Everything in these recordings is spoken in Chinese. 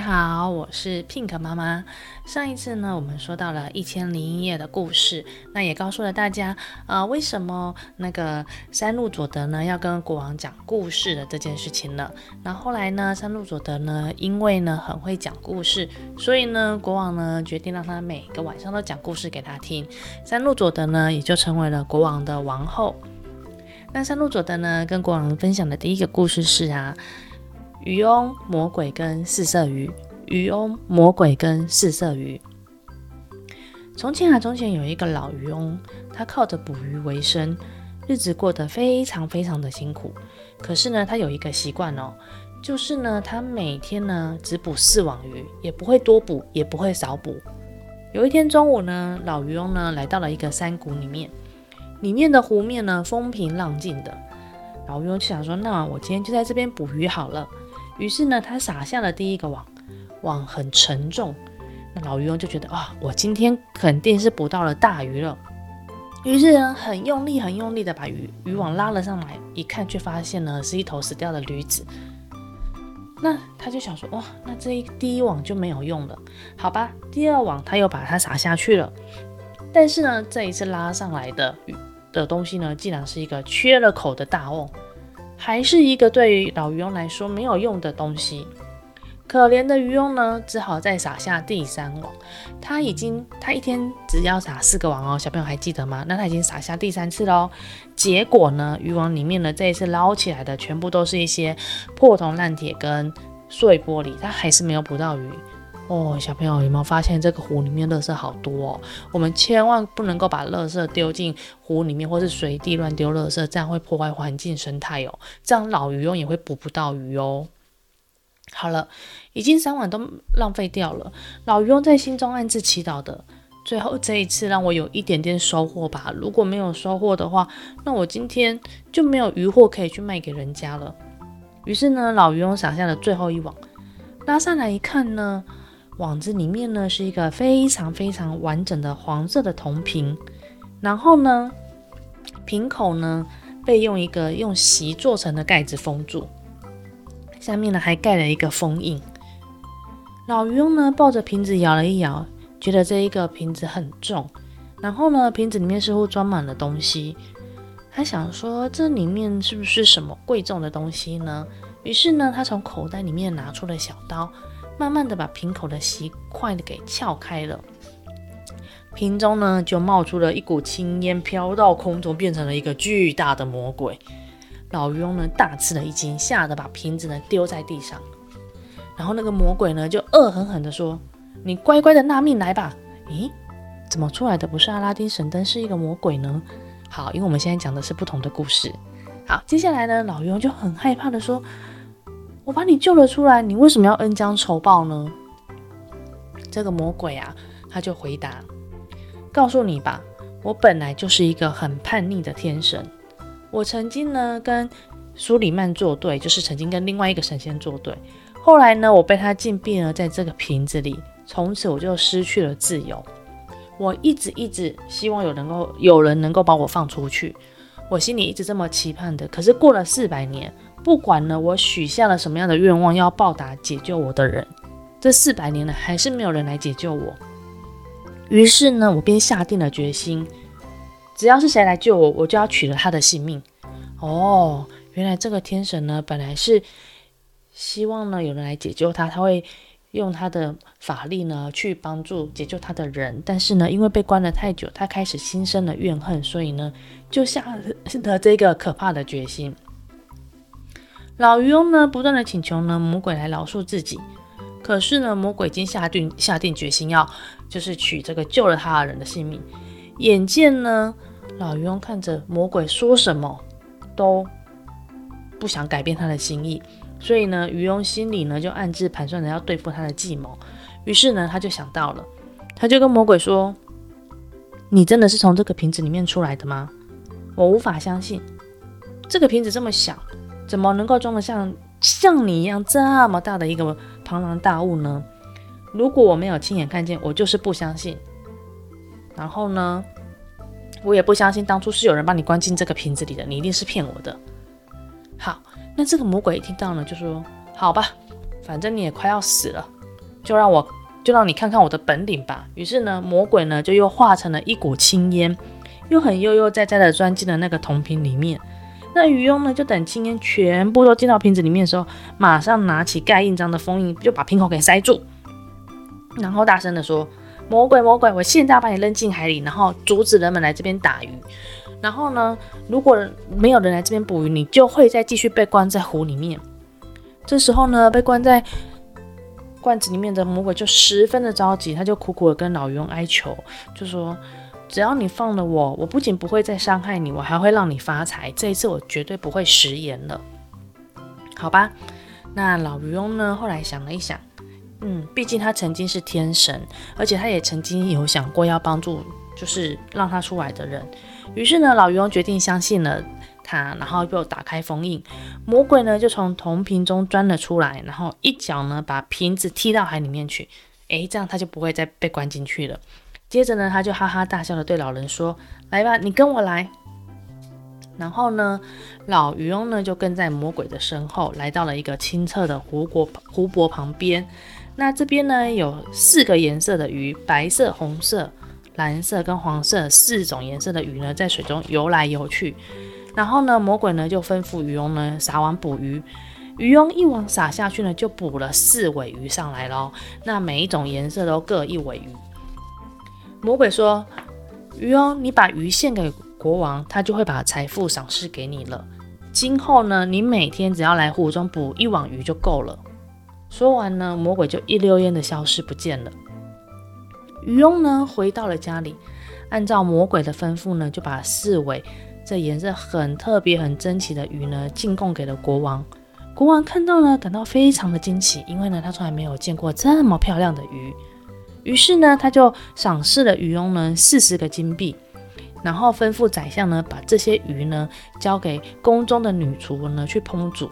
家好，我是 Pink 妈妈。上一次呢，我们说到了一千零一夜的故事，那也告诉了大家，呃，为什么那个山路佐德呢要跟国王讲故事的这件事情了。那后来呢，山路佐德呢，因为呢很会讲故事，所以呢，国王呢决定让他每个晚上都讲故事给他听。山路佐德呢，也就成为了国王的王后。那山路佐德呢，跟国王分享的第一个故事是啊。渔翁、魔鬼跟四色鱼。渔翁、魔鬼跟四色鱼。从前啊，从前有一个老渔翁，他靠着捕鱼为生，日子过得非常非常的辛苦。可是呢，他有一个习惯哦，就是呢，他每天呢只捕四网鱼，也不会多捕，也不会少捕。有一天中午呢，老渔翁呢来到了一个山谷里面，里面的湖面呢风平浪静的。老渔翁就想说：“那我今天就在这边捕鱼好了。”于是呢，他撒下了第一个网，网很沉重。那老渔翁就觉得啊，我今天肯定是捕到了大鱼了。于是呢，很用力、很用力的把鱼渔网拉了上来，一看却发现呢是一头死掉的驴子。那他就想说，哇，那这一第一网就没有用了，好吧？第二网他又把它撒下去了。但是呢，这一次拉上来的鱼的东西呢，竟然是一个缺了口的大瓮。还是一个对于老渔翁来说没有用的东西。可怜的渔翁呢，只好再撒下第三网。他已经，他一天只要撒四个网哦，小朋友还记得吗？那他已经撒下第三次喽。结果呢，渔网里面呢，这一次捞起来的全部都是一些破铜烂铁跟碎玻璃，他还是没有捕到鱼。哦，小朋友有没有发现这个湖里面垃圾好多哦？我们千万不能够把垃圾丢进湖里面，或是随地乱丢垃圾，这样会破坏环境生态哦。这样老渔翁也会捕不到鱼哦。好了，已经三碗都浪费掉了。老渔翁在心中暗自祈祷的，最后这一次让我有一点点收获吧。如果没有收获的话，那我今天就没有渔获可以去卖给人家了。于是呢，老渔翁撒下了最后一网，拉上来一看呢。网子里面呢，是一个非常非常完整的黄色的铜瓶，然后呢，瓶口呢被用一个用席做成的盖子封住，下面呢还盖了一个封印。老渔翁呢抱着瓶子摇了一摇，觉得这一个瓶子很重，然后呢瓶子里面似乎装满了东西，他想说这里面是不是什么贵重的东西呢？于是呢他从口袋里面拿出了小刀。慢慢的把瓶口的锡块的给撬开了，瓶中呢就冒出了一股青烟，飘到空中，变成了一个巨大的魔鬼。老渔翁呢大吃了一惊，吓得把瓶子呢丢在地上。然后那个魔鬼呢就恶狠狠地说：“你乖乖的纳命来吧！”咦，怎么出来的不是阿拉丁神灯，是一个魔鬼呢？好，因为我们现在讲的是不同的故事。好，接下来呢，老渔翁就很害怕的说。我把你救了出来，你为什么要恩将仇报呢？这个魔鬼啊，他就回答：“告诉你吧，我本来就是一个很叛逆的天神。我曾经呢跟苏里曼作对，就是曾经跟另外一个神仙作对。后来呢，我被他禁闭了在这个瓶子里，从此我就失去了自由。我一直一直希望有能够有人能够把我放出去，我心里一直这么期盼的。可是过了四百年。”不管呢，我许下了什么样的愿望，要报答解救我的人，这四百年了，还是没有人来解救我。于是呢，我便下定了决心，只要是谁来救我，我就要取了他的性命。哦，原来这个天神呢，本来是希望呢有人来解救他，他会用他的法力呢去帮助解救他的人。但是呢，因为被关了太久，他开始心生了怨恨，所以呢，就下了这个可怕的决心。老渔翁呢，不断的请求呢魔鬼来饶恕自己，可是呢，魔鬼已经下定下定决心要就是取这个救了他的人的性命。眼见呢，老渔翁看着魔鬼说什么都不想改变他的心意，所以呢，渔翁心里呢就暗自盘算着要对付他的计谋。于是呢，他就想到了，他就跟魔鬼说：“你真的是从这个瓶子里面出来的吗？我无法相信，这个瓶子这么小。”怎么能够装得像像你一样这么大的一个庞然大物呢？如果我没有亲眼看见，我就是不相信。然后呢，我也不相信当初是有人把你关进这个瓶子里的，你一定是骗我的。好，那这个魔鬼一听到呢，就说：“好吧，反正你也快要死了，就让我就让你看看我的本领吧。于是呢，魔鬼呢就又化成了一股青烟，又很悠悠哉哉的钻进了那个铜瓶里面。那渔翁呢，就等青烟全部都进到瓶子里面的时候，马上拿起盖印章的封印，就把瓶口给塞住，然后大声的说：“魔鬼，魔鬼，我现在把你扔进海里，然后阻止人们来这边打鱼。然后呢，如果没有人来这边捕鱼，你就会再继续被关在湖里面。这时候呢，被关在罐子里面的魔鬼就十分的着急，他就苦苦的跟老渔翁哀求，就说。”只要你放了我，我不仅不会再伤害你，我还会让你发财。这一次我绝对不会食言了，好吧？那老渔翁呢？后来想了一想，嗯，毕竟他曾经是天神，而且他也曾经有想过要帮助，就是让他出来的人。于是呢，老渔翁决定相信了他，然后又打开封印，魔鬼呢就从铜瓶中钻了出来，然后一脚呢把瓶子踢到海里面去。诶，这样他就不会再被关进去了。接着呢，他就哈哈大笑的对老人说：“来吧，你跟我来。”然后呢，老渔翁呢就跟在魔鬼的身后，来到了一个清澈的湖泊湖泊旁边。那这边呢有四个颜色的鱼，白色、红色、蓝色跟黄色四种颜色的鱼呢，在水中游来游去。然后呢，魔鬼呢就吩咐渔翁呢撒网捕鱼。渔翁一网撒下去呢，就捕了四尾鱼上来喽。那每一种颜色都各一尾鱼。魔鬼说：“渔翁，你把鱼献给国王，他就会把财富赏赐给你了。今后呢，你每天只要来湖中捕一网鱼就够了。”说完呢，魔鬼就一溜烟的消失不见了。渔翁呢，回到了家里，按照魔鬼的吩咐呢，就把四尾这颜色很特别、很珍奇的鱼呢，进贡给了国王。国王看到呢，感到非常的惊奇，因为呢，他从来没有见过这么漂亮的鱼。于是呢，他就赏赐了渔翁呢四十个金币，然后吩咐宰相呢把这些鱼呢交给宫中的女厨呢去烹煮。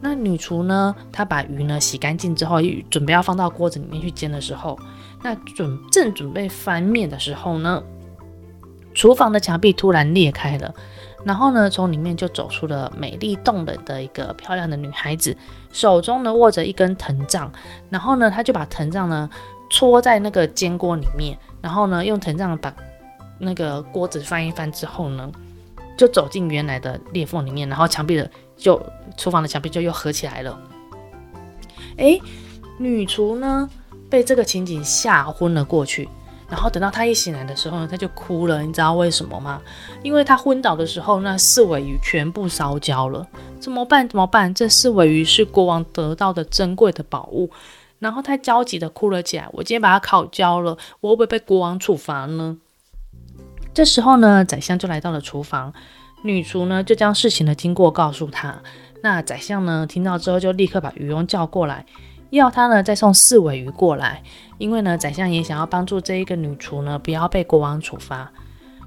那女厨呢，她把鱼呢洗干净之后，准备要放到锅子里面去煎的时候，那准正准备翻面的时候呢，厨房的墙壁突然裂开了，然后呢，从里面就走出了美丽动人的一个漂亮的女孩子，手中呢握着一根藤杖，然后呢，她就把藤杖呢。戳在那个煎锅里面，然后呢，用藤杖把那个锅子翻一翻之后呢，就走进原来的裂缝里面，然后墙壁的就厨房的墙壁就又合起来了。诶，女厨呢被这个情景吓昏了过去，然后等到她一醒来的时候呢，她就哭了。你知道为什么吗？因为她昏倒的时候，那四尾鱼全部烧焦了。怎么办？怎么办？这四尾鱼是国王得到的珍贵的宝物。然后他焦急地哭了起来。我今天把他烤焦了，我会不会被国王处罚呢？这时候呢，宰相就来到了厨房，女厨呢就将事情的经过告诉他。那宰相呢听到之后，就立刻把渔翁叫过来，要他呢再送四尾鱼过来，因为呢宰相也想要帮助这一个女厨呢不要被国王处罚。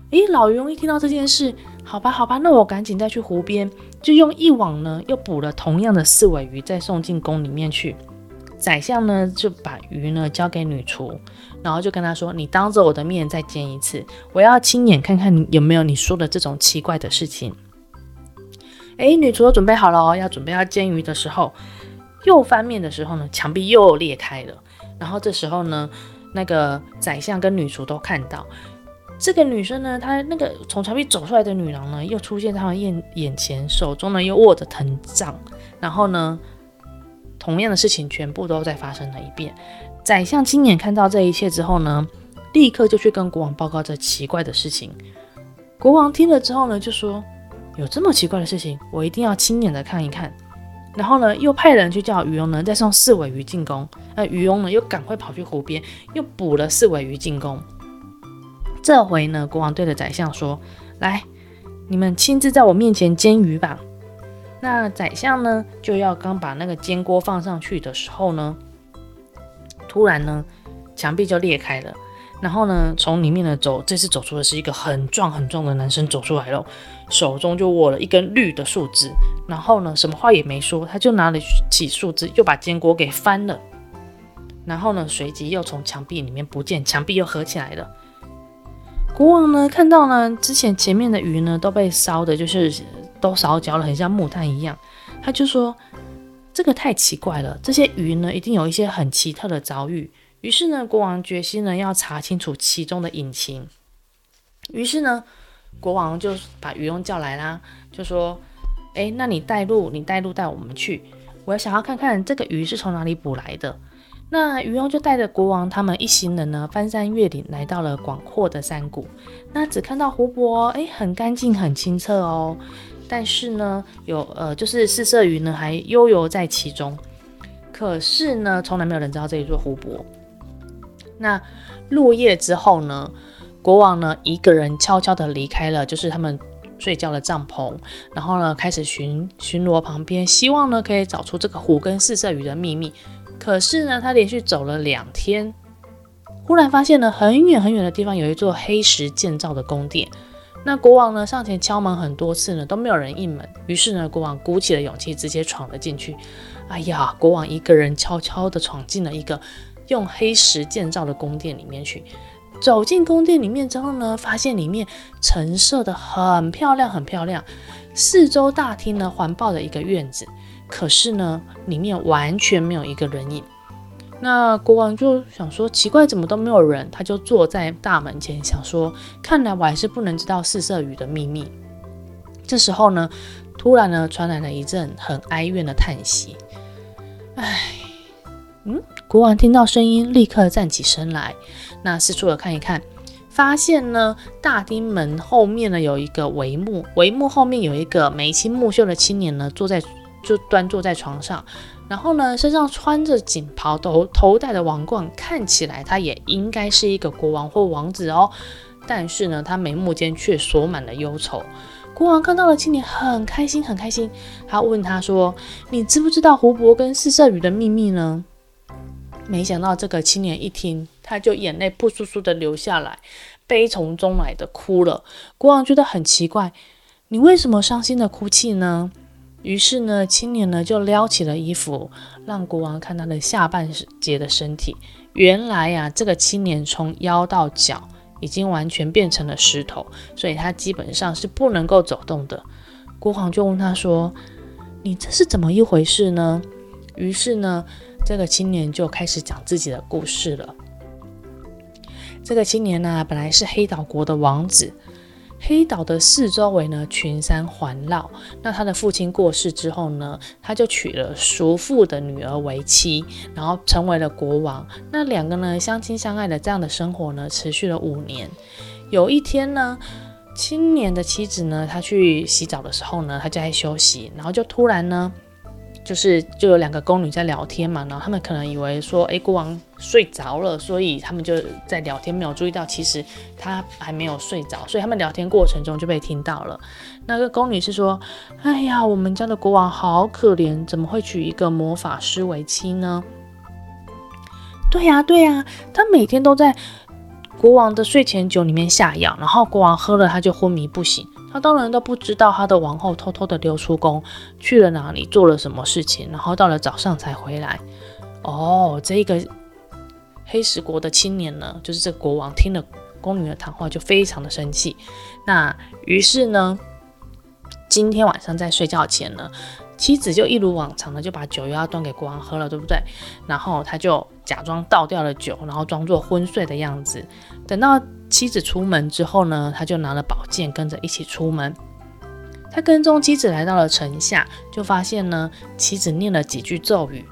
诶，老渔翁一听到这件事，好吧好吧，那我赶紧再去湖边，就用一网呢又捕了同样的四尾鱼，再送进宫里面去。宰相呢就把鱼呢交给女厨，然后就跟他说：“你当着我的面再煎一次，我要亲眼看看有没有你说的这种奇怪的事情。”诶，女厨都准备好了哦，要准备要煎鱼的时候，又翻面的时候呢，墙壁又裂开了。然后这时候呢，那个宰相跟女厨都看到这个女生呢，她那个从墙壁走出来的女郎呢，又出现在他们眼眼前，手中呢又握着藤杖，然后呢。同样的事情全部都再发生了一遍。宰相亲眼看到这一切之后呢，立刻就去跟国王报告这奇怪的事情。国王听了之后呢，就说：“有这么奇怪的事情，我一定要亲眼的看一看。”然后呢，又派人去叫渔翁呢再送四尾鱼进宫。那渔翁呢又赶快跑去湖边，又捕了四尾鱼进宫。这回呢，国王对着宰相说：“来，你们亲自在我面前煎鱼吧。”那宰相呢，就要刚把那个煎锅放上去的时候呢，突然呢，墙壁就裂开了，然后呢，从里面呢走，这次走出的是一个很壮很壮的男生走出来了，手中就握了一根绿的树枝，然后呢，什么话也没说，他就拿了起树枝，又把煎锅给翻了，然后呢，随即又从墙壁里面不见，墙壁又合起来了。国王呢，看到呢，之前前面的鱼呢都被烧的，就是。都烧焦了，很像木炭一样。他就说：“这个太奇怪了，这些鱼呢一定有一些很奇特的遭遇。于是呢，国王决心呢要查清楚其中的隐情。于是呢，国王就把渔翁叫来啦，就说：“哎，那你带路，你带路带我们去。我想要看看这个鱼是从哪里捕来的。”那渔翁就带着国王他们一行人呢，翻山越岭，来到了广阔的山谷。那只看到湖泊，哎，很干净，很清澈哦。但是呢，有呃，就是四色鱼呢，还悠游在其中。可是呢，从来没有人知道这一座湖泊。那入夜之后呢，国王呢一个人悄悄地离开了，就是他们睡觉的帐篷，然后呢开始巡巡逻旁边，希望呢可以找出这个湖跟四色鱼的秘密。可是呢，他连续走了两天，忽然发现呢很远很远的地方有一座黑石建造的宫殿。那国王呢上前敲门很多次呢都没有人应门，于是呢国王鼓起了勇气，直接闯了进去。哎呀，国王一个人悄悄地闯进了一个。用黑石建造的宫殿里面去，走进宫殿里面之后呢，发现里面陈设的很漂亮，很漂亮。四周大厅呢环抱着一个院子，可是呢里面完全没有一个人影。那国王就想说奇怪，怎么都没有人？他就坐在大门前想说，看来我还是不能知道四色鱼的秘密。这时候呢，突然呢传来了一阵很哀怨的叹息，唉。嗯，国王听到声音，立刻站起身来。那四处的看一看，发现呢，大厅门后面呢有一个帷幕，帷幕后面有一个眉清目秀的青年呢，坐在就端坐在床上，然后呢，身上穿着锦袍，头头戴的王冠，看起来他也应该是一个国王或王子哦。但是呢，他眉目间却锁满了忧愁。国王看到了青年，很开心，很开心。他问他说：“你知不知道湖泊跟四色鱼的秘密呢？”没想到这个青年一听，他就眼泪扑簌簌的流下来，悲从中来的哭了。国王觉得很奇怪，你为什么伤心的哭泣呢？于是呢，青年呢就撩起了衣服，让国王看他的下半截的身体。原来呀、这个青年从腰到脚已经完全变成了石头，所以他基本上是不能够走动的。国王就问他说：“你这是怎么一回事呢？”于是呢。这个青年就开始讲自己的故事了。这个青年呢，本来是黑岛国的王子。黑岛的四周围呢，群山环绕。那他的父亲过世之后呢，他就娶了叔父的女儿为妻，然后成为了国王。那两个呢，相亲相爱的这样的生活呢，持续了五年。有一天呢，青年的妻子呢，她去洗澡的时候呢，她就在休息，然后就突然呢。就是就有两个宫女在聊天嘛，然后他们可能以为说，哎，国王睡着了，所以他们就在聊天，没有注意到其实他还没有睡着，所以他们聊天过程中就被听到了。那个宫女是说，哎呀，我们家的国王好可怜，怎么会娶一个魔法师为妻呢？对呀，对呀，他每天都在国王的睡前酒里面下药，然后国王喝了他就昏迷不醒。他当然都不知道他的王后偷偷的溜出宫去了哪里，做了什么事情，然后到了早上才回来。哦，这个黑石国的青年呢，就是这个国王听了宫女的谈话就非常的生气。那于是呢，今天晚上在睡觉前呢，妻子就一如往常的就把酒又要端给国王喝了，对不对？然后他就假装倒掉了酒，然后装作昏睡的样子，等到。妻子出门之后呢，他就拿了宝剑跟着一起出门。他跟踪妻子来到了城下，就发现呢，妻子念了几句咒语，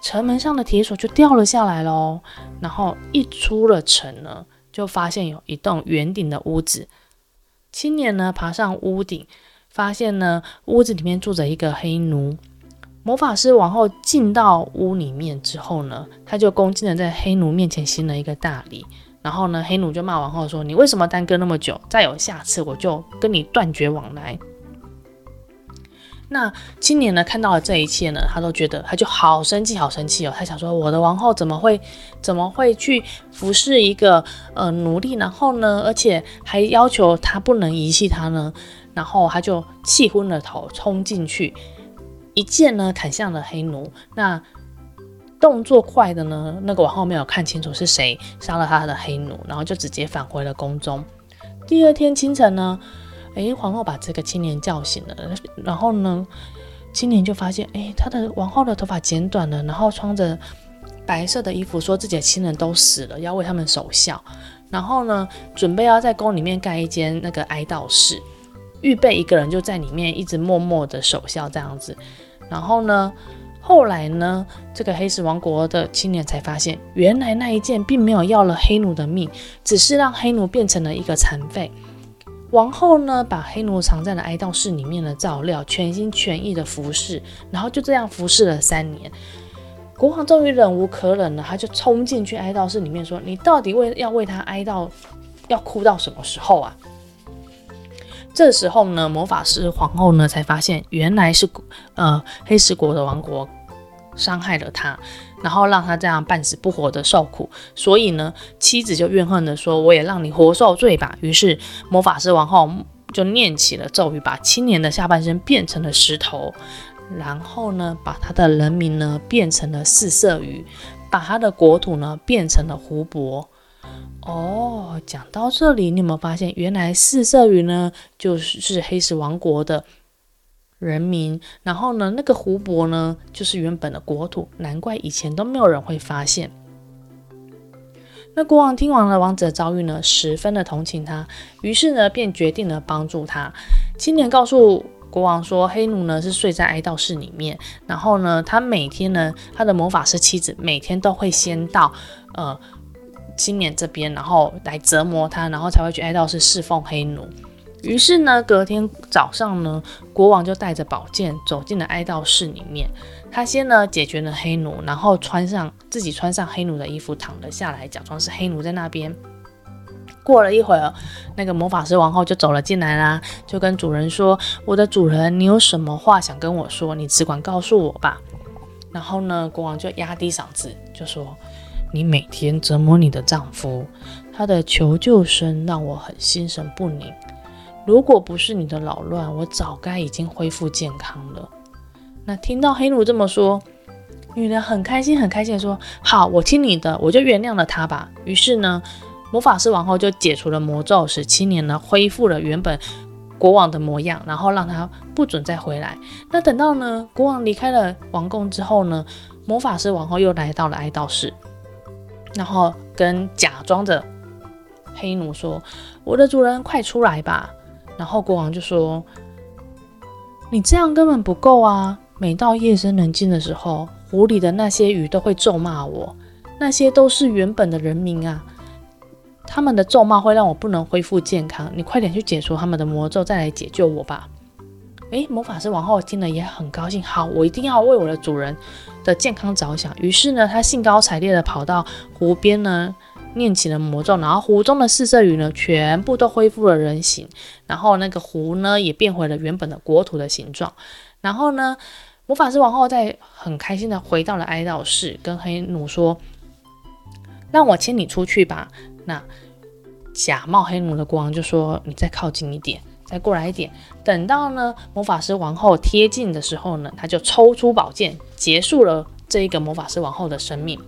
城门上的铁锁就掉了下来喽。然后一出了城呢，就发现有一栋圆顶的屋子。青年呢爬上屋顶，发现呢屋子里面住着一个黑奴。魔法师王后进到屋里面之后呢，他就恭敬的在黑奴面前行了一个大礼。然后呢，黑奴就骂王后说：“你为什么耽搁那么久？再有下次，我就跟你断绝往来。”那青年呢，看到了这一切呢，他都觉得他就好生气，好生气哦。他想说：“我的王后怎么会怎么会去服侍一个呃奴隶？然后呢，而且还要求他不能遗弃他呢？”然后他就气昏了头，冲进去，一剑呢砍向了黑奴。那动作快的呢，那个王后没有看清楚是谁杀了他的黑奴，然后就直接返回了宫中。第二天清晨呢，诶，皇后把这个青年叫醒了，然后呢，青年就发现，哎，他的王后的头发剪短了，然后穿着白色的衣服，说自己的亲人都死了，要为他们守孝。然后呢，准备要在宫里面盖一间那个哀悼室，预备一个人就在里面一直默默的守孝这样子。然后呢，后来呢，这个黑石王国的青年才发现，原来那一箭并没有要了黑奴的命，只是让黑奴变成了一个残废。王后呢，把黑奴藏在了哀悼室里面的照料，全心全意的服侍，然后就这样服侍了三年。国王终于忍无可忍了，他就冲进去哀悼室里面说：“你到底为要为他哀悼，要哭到什么时候啊？”这时候呢，魔法师皇后呢才发现，原来是呃黑石国的王国伤害了他。然后让他这样半死不活的受苦，所以呢，妻子就怨恨的说：“我也让你活受罪吧。”于是魔法师王后就念起了咒语，把青年的下半身变成了石头，然后呢，把他的人民呢变成了四色鱼，把他的国土呢变成了湖泊。哦，讲到这里，你有没有发现，原来四色鱼呢就是黑石王国的。人民，然后呢，那个湖泊呢，就是原本的国土，难怪以前都没有人会发现。那国王听完了王子的遭遇呢，十分的同情他，于是呢，便决定了帮助他。青年告诉国王说，黑奴呢是睡在哀悼室里面，然后呢，他每天呢，他的魔法师妻子每天都会先到呃青年这边，然后来折磨他，然后才会去哀悼室侍奉黑奴。于是呢，隔天早上呢，国王就带着宝剑走进了哀悼室里面。他先呢解决了黑奴，然后穿上自己穿上黑奴的衣服，躺了下来，假装是黑奴在那边。过了一会儿，那个魔法师王后就走了进来啦，就跟主人说：“我的主人，你有什么话想跟我说？你只管告诉我吧。”然后呢，国王就压低嗓子就说：“你每天折磨你的丈夫，他的求救声让我很心神不宁。”如果不是你的扰乱，我早该已经恢复健康了。那听到黑奴这么说，女人很开心，很开心的说：“好，我听你的，我就原谅了他吧。”于是呢，魔法师王后就解除了魔咒，使青年呢恢复了原本国王的模样，然后让他不准再回来。那等到呢国王离开了王宫之后呢，魔法师王后又来到了哀悼室，然后跟假装的黑奴说：“我的主人，快出来吧。”然后国王就说：“你这样根本不够啊！每到夜深人静的时候，湖里的那些鱼都会咒骂我。那些都是原本的人民啊，他们的咒骂会让我不能恢复健康。你快点去解除他们的魔咒，再来解救我吧！”诶，魔法师王后听了也很高兴。好，我一定要为我的主人的健康着想。于是呢，他兴高采烈地跑到湖边呢。念起了魔咒，然后湖中的四色鱼呢，全部都恢复了人形，然后那个湖呢，也变回了原本的国土的形状。然后呢，魔法师王后在很开心的回到了哀悼室，跟黑奴说：“让我牵你出去吧。”那假冒黑奴的国王就说：“你再靠近一点，再过来一点。”等到呢，魔法师王后贴近的时候呢，他就抽出宝剑，结束了这一个魔法师王后的生命。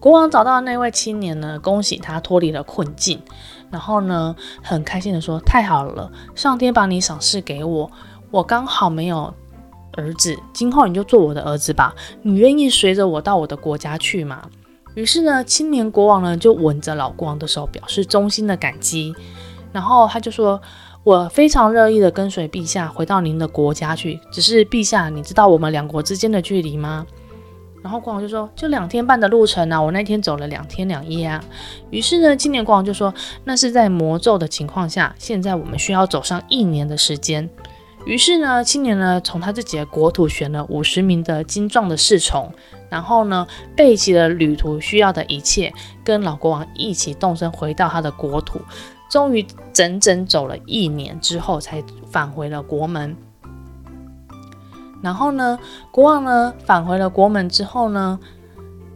国王找到那位青年呢，恭喜他脱离了困境，然后呢，很开心的说：“太好了，上天把你赏赐给我，我刚好没有儿子，今后你就做我的儿子吧。你愿意随着我到我的国家去吗？”于是呢，青年国王呢就吻着老国王的手，表示衷心的感激。然后他就说：“我非常乐意的跟随陛下回到您的国家去，只是陛下，你知道我们两国之间的距离吗？”然后国王就说：“就两天半的路程啊，我那天走了两天两夜啊。”于是呢，青年国王就说：“那是在魔咒的情况下，现在我们需要走上一年的时间。”于是呢，青年呢从他自己的国土选了五十名的精壮的侍从，然后呢备齐了旅途需要的一切，跟老国王一起动身回到他的国土。终于整整走了一年之后，才返回了国门。然后呢，国王呢返回了国门之后呢，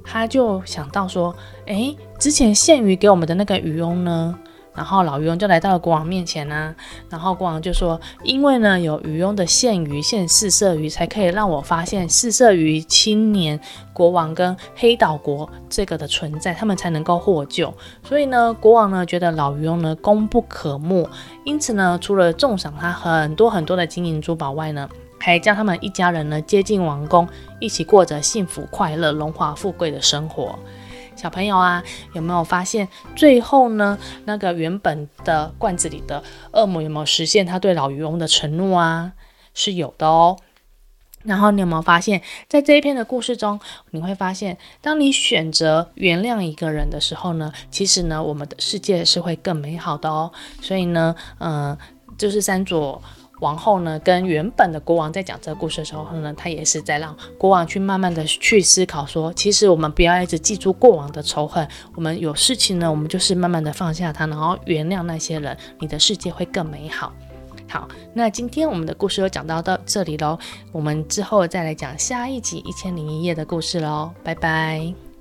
他就想到说，哎，之前献鱼给我们的那个渔翁呢？然后老渔翁就来到了国王面前呢、然后国王就说，因为呢有渔翁的献鱼献四色鱼，才可以让我发现四色鱼青年国王跟黑岛国这个的存在，他们才能够获救。所以呢，国王呢觉得老渔翁呢功不可没，因此呢，除了重赏他很多很多的金银珠宝外呢。还将他们一家人呢接进王宫，一起过着幸福快乐、荣华富贵的生活。小朋友啊，有没有发现最后呢？那个原本的罐子里的恶魔有没有实现他对老渔翁的承诺啊？是有的哦。然后你有没有发现，在这一篇的故事中，你会发现，当你选择原谅一个人的时候呢，其实呢，我们的世界是会更美好的哦。所以呢，嗯、就是三组王后呢，跟原本的国王在讲这个故事的时候呢，他也是在让国王去慢慢的去思考说，说其实我们不要一直记住过往的仇恨，我们有事情呢，我们就是慢慢的放下它，然后原谅那些人，你的世界会更美好。好，那今天我们的故事就讲到到这里喽，我们之后再来讲下一集《一千零一夜》的故事喽，拜拜。